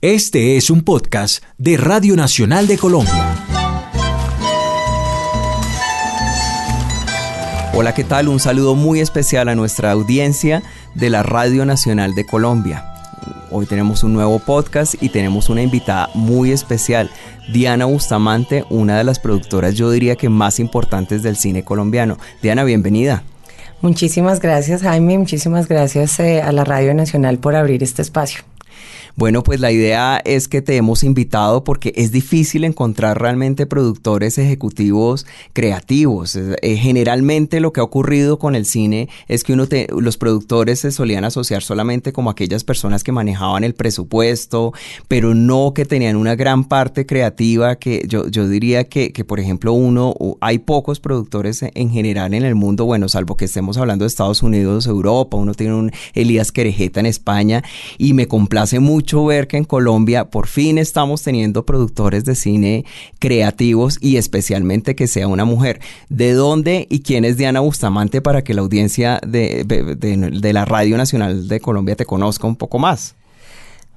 Este es un podcast de Radio Nacional de Colombia. Hola, ¿qué tal? Un saludo muy especial a nuestra audiencia de la Radio Nacional de Colombia. Hoy tenemos un nuevo podcast y tenemos una invitada muy especial, Diana Bustamante, una de las productoras yo diría que más importantes del cine colombiano. Diana, bienvenida. Muchísimas gracias Jaime, muchísimas gracias eh, a la Radio Nacional por abrir este espacio. Bueno, pues la idea es que te hemos invitado porque es difícil encontrar realmente productores ejecutivos creativos. Eh, generalmente lo que ha ocurrido con el cine es que uno los productores se solían asociar solamente como aquellas personas que manejaban el presupuesto, pero no que tenían una gran parte creativa que yo, yo diría que, que, por ejemplo, uno, hay pocos productores en general en el mundo, bueno, salvo que estemos hablando de Estados Unidos, Europa, uno tiene un Elías Querejeta en España y me complace mucho ver que en Colombia por fin estamos teniendo productores de cine creativos y especialmente que sea una mujer. ¿De dónde y quién es Diana Bustamante para que la audiencia de, de la Radio Nacional de Colombia te conozca un poco más?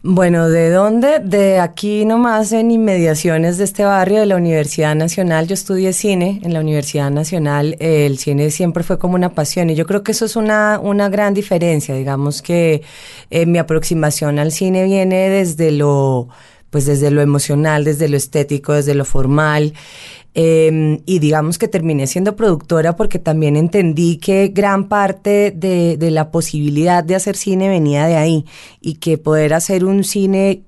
Bueno, ¿de dónde? De aquí nomás en inmediaciones de este barrio de la Universidad Nacional. Yo estudié cine en la Universidad Nacional. El cine siempre fue como una pasión y yo creo que eso es una, una gran diferencia. Digamos que eh, mi aproximación al cine viene desde lo, pues desde lo emocional, desde lo estético, desde lo formal. Em, y digamos que terminé siendo productora porque también entendí que gran parte de, de la posibilidad de hacer cine venía de ahí y que poder hacer un cine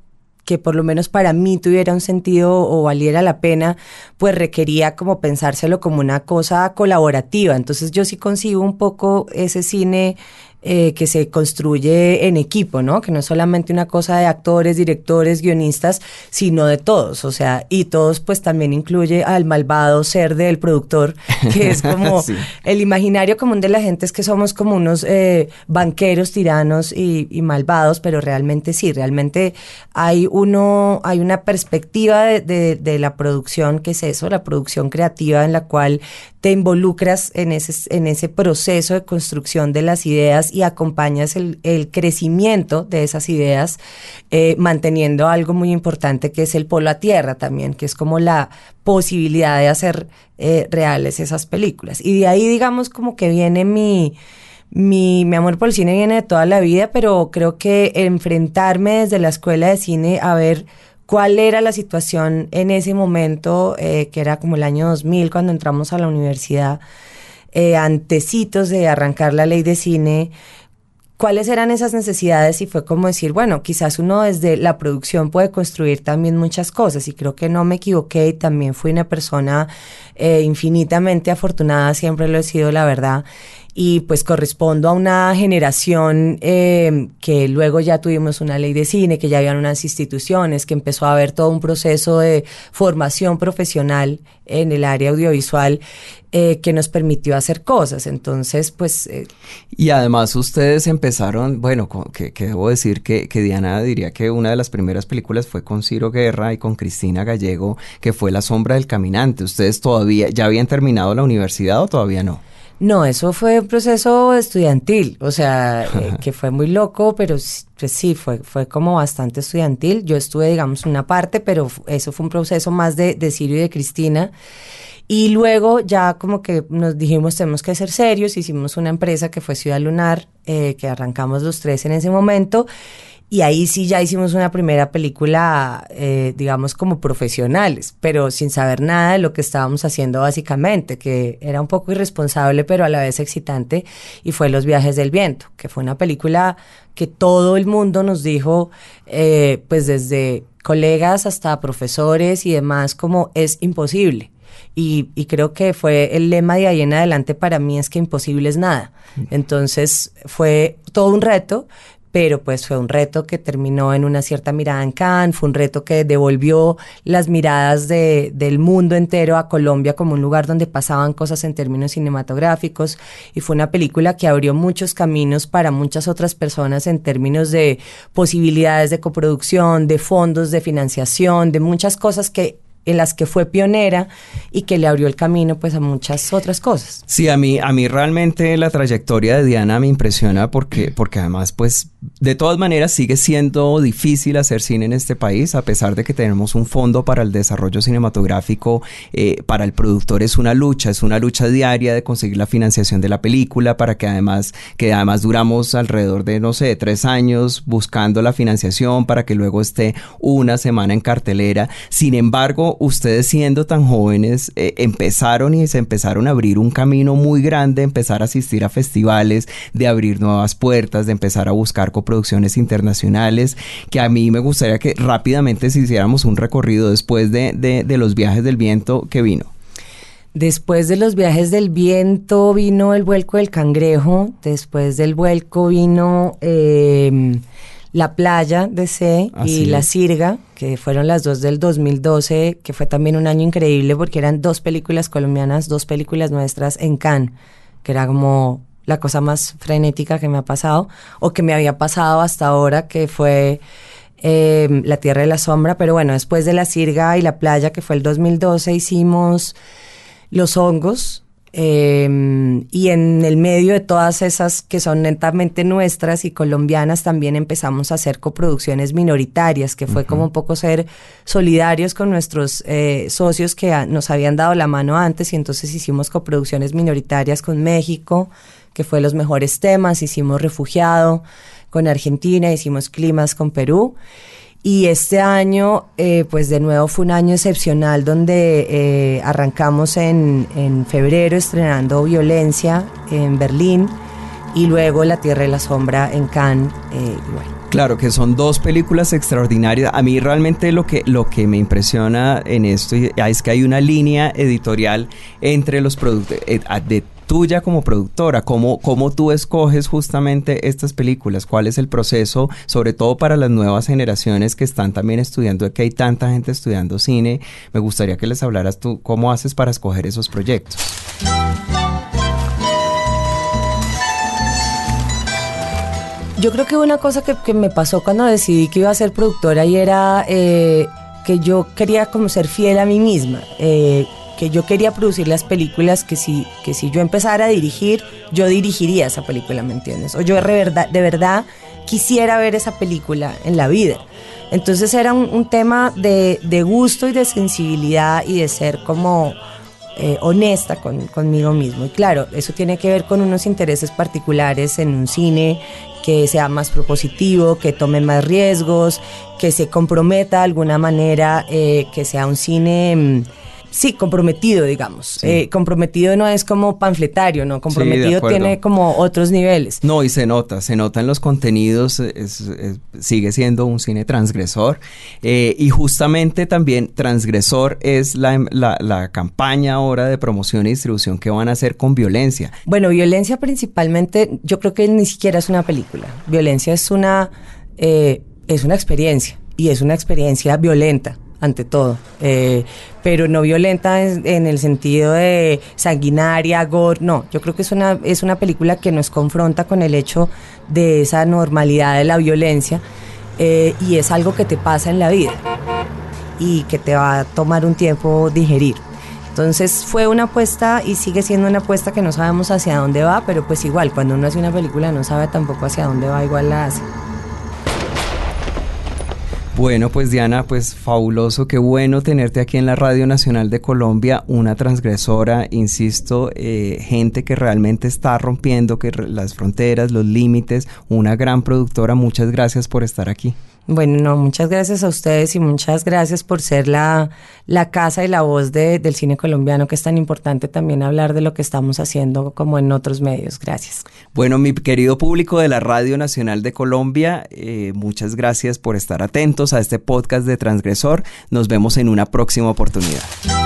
que por lo menos para mí tuviera un sentido o valiera la pena, pues requería como pensárselo como una cosa colaborativa. Entonces yo sí consigo un poco ese cine eh, que se construye en equipo, ¿no? Que no es solamente una cosa de actores, directores, guionistas, sino de todos, o sea, y todos pues también incluye al malvado ser del productor, que es como el imaginario común de la gente es que somos como unos eh, banqueros tiranos y, malvados, pero realmente sí, realmente hay uno, hay una perspectiva de, de la producción que es eso, la producción creativa en la cual te involucras en ese, en ese proceso de construcción de las ideas y acompañas el, crecimiento de esas ideas, eh, manteniendo algo muy importante que es el polo a tierra también, que es como la posibilidad de hacer eh, reales esas películas. Y de ahí, digamos, como que viene mi... Mi, amor por el cine viene de toda la vida, pero creo que enfrentarme desde la escuela de cine a ver cuál era la situación en ese momento, eh, que era como el año 2000 cuando entramos a la universidad, eh, antecitos de arrancar la ley de cine, cuáles eran esas necesidades y fue como decir, bueno, quizás uno desde la producción puede construir también muchas cosas. Y creo que no me equivoqué también fui una persona eh, infinitamente afortunada, siempre lo he sido, la verdad y pues correspondo a una generación eh, que luego ya tuvimos una ley de cine, que ya habían unas instituciones, que empezó a haber todo un proceso de formación profesional en el área audiovisual eh, que nos permitió hacer cosas. Entonces, pues... Eh, y además ustedes empezaron, bueno, que, debo decir que, que, Diana diría que una de las primeras películas fue con Ciro Guerra y con Cristina Gallego, que fue La sombra del caminante. ¿Ustedes todavía, ya habían terminado la universidad o todavía no? No, eso fue un proceso estudiantil, o sea, eh, que fue muy loco, pero pues sí, fue, fue como bastante estudiantil. Yo estuve, digamos, una parte, pero eso fue un proceso más de, de Sirio y de Cristina. Y luego ya como que nos dijimos tenemos que ser serios, hicimos una empresa que fue Ciudad Lunar, eh, que arrancamos los tres en ese momento y ahí sí ya hicimos una primera película, eh, digamos, como profesionales, pero sin saber nada de lo que estábamos haciendo básicamente, que era un poco irresponsable, pero a la vez excitante, y fue Los viajes del viento, que fue una película que todo el mundo nos dijo, eh, pues desde colegas hasta profesores y demás, como es imposible. Y, y, creo que fue el lema de ahí en adelante para mí es que imposible es nada. Entonces fue todo un reto, pero pues fue un reto que terminó en una cierta mirada en Cannes, fue un reto que devolvió las miradas de, del mundo entero a Colombia como un lugar donde pasaban cosas en términos cinematográficos y fue una película que abrió muchos caminos para muchas otras personas en términos de posibilidades de coproducción, de fondos de financiación, de muchas cosas que en las que fue pionera y que le abrió el camino pues a muchas otras cosas. Sí, a mí, a mí realmente la trayectoria de Diana me impresiona porque, porque además pues de todas maneras, sigue siendo difícil hacer cine en este país, a pesar de que tenemos un fondo para el desarrollo cinematográfico. Eh, para el productor es una lucha, es una lucha diaria de conseguir la financiación de la película, para que además, que además duramos alrededor de, no sé, tres años buscando la financiación para que luego esté una semana en cartelera. Sin embargo, ustedes siendo tan jóvenes, eh, empezaron y se empezaron a abrir un camino muy grande, empezar a asistir a festivales, de abrir nuevas puertas, de empezar a buscar coproducciones internacionales, que a mí me gustaría que rápidamente si hiciéramos un recorrido después de, de, los viajes del viento que vino. Después de los viajes del viento vino el vuelco del cangrejo, después del vuelco vino em, la playa de C y la Sirga, que fueron las dos del 2012, que fue también un año increíble porque eran dos películas colombianas, dos películas nuestras en Cannes, que era como la cosa más frenética que me ha pasado o que me había pasado hasta ahora, que fue eh, La Tierra de la Sombra. Pero bueno, después de La Sirga y La Playa, que fue el 2012, hicimos Los Hongos. Em, y en el medio de todas esas que son netamente nuestras y colombianas, también empezamos a hacer coproducciones minoritarias, que fue como un poco ser solidarios con nuestros eh, socios que nos habían dado la mano antes y entonces hicimos coproducciones minoritarias con México, que fue los mejores temas, hicimos Refugiado con Argentina, hicimos Climas con Perú. Y este año, eh, pues de nuevo fue un año excepcional donde eh, arrancamos en, en, febrero estrenando Violencia en Berlín y luego La Tierra y la Sombra en Cannes. Eh, Claro, que son dos películas extraordinarias. A mí realmente lo que, lo que me impresiona en esto es que hay una línea editorial entre los productos tuya como productora, ¿cómo, cómo tú escoges justamente estas películas, cuál es el proceso, sobre todo para las nuevas generaciones que están también estudiando, que hay tanta gente estudiando cine, me gustaría que les hablaras tú cómo haces para escoger esos proyectos. Yo creo que una cosa que, me pasó cuando decidí que iba a ser productora y era eh, que yo quería como ser fiel a mí misma. Eh, que yo quería producir las películas que si, que yo empezara a dirigir, yo dirigiría esa película, ¿me entiendes? O yo de verdad, de verdad quisiera ver esa película en la vida. Entonces era un, tema de, gusto y de sensibilidad y de ser como eh, honesta con, conmigo mismo. Y claro, eso tiene que ver con unos intereses particulares en un cine que sea más propositivo, que tome más riesgos, que se comprometa de alguna manera, eh, que sea un cine mm, Sí, comprometido, digamos. Eh, comprometido no es como panfletario, ¿no? Comprometido tiene como otros niveles. No, y se nota, se nota en los contenidos, sigue siendo un cine transgresor. Eh, y justamente también transgresor es la, la, campaña ahora de promoción y distribución que van a hacer con violencia. Bueno, violencia principalmente, yo creo que ni siquiera es una película. Violencia es una, eh, es una experiencia y es una experiencia violenta ante todo, eh, pero no violenta en, el sentido de sanguinaria, gore, no, yo creo que es una, es una película que nos confronta con el hecho de esa normalidad de la violencia eh, y es algo que te pasa en la vida y que te va a tomar un tiempo digerir. Entonces fue una apuesta y sigue siendo una apuesta que no sabemos hacia dónde va, pero pues igual, cuando uno hace una película no sabe tampoco hacia dónde va, igual la hace. Bueno, pues Diana, pues fabuloso, qué bueno tenerte aquí en la Radio Nacional de Colombia, una transgresora, insisto, eh, gente que realmente está rompiendo que las fronteras, los límites, una gran productora, muchas gracias por estar aquí. Bueno, no, muchas gracias a ustedes y muchas gracias por ser la, la casa y la voz de, del cine colombiano, que es tan importante también hablar de lo que estamos haciendo como en otros medios. Gracias. Bueno, mi querido público de la Radio Nacional de Colombia, eh, muchas gracias por estar atentos a este podcast de Transgresor. Nos vemos en una próxima oportunidad.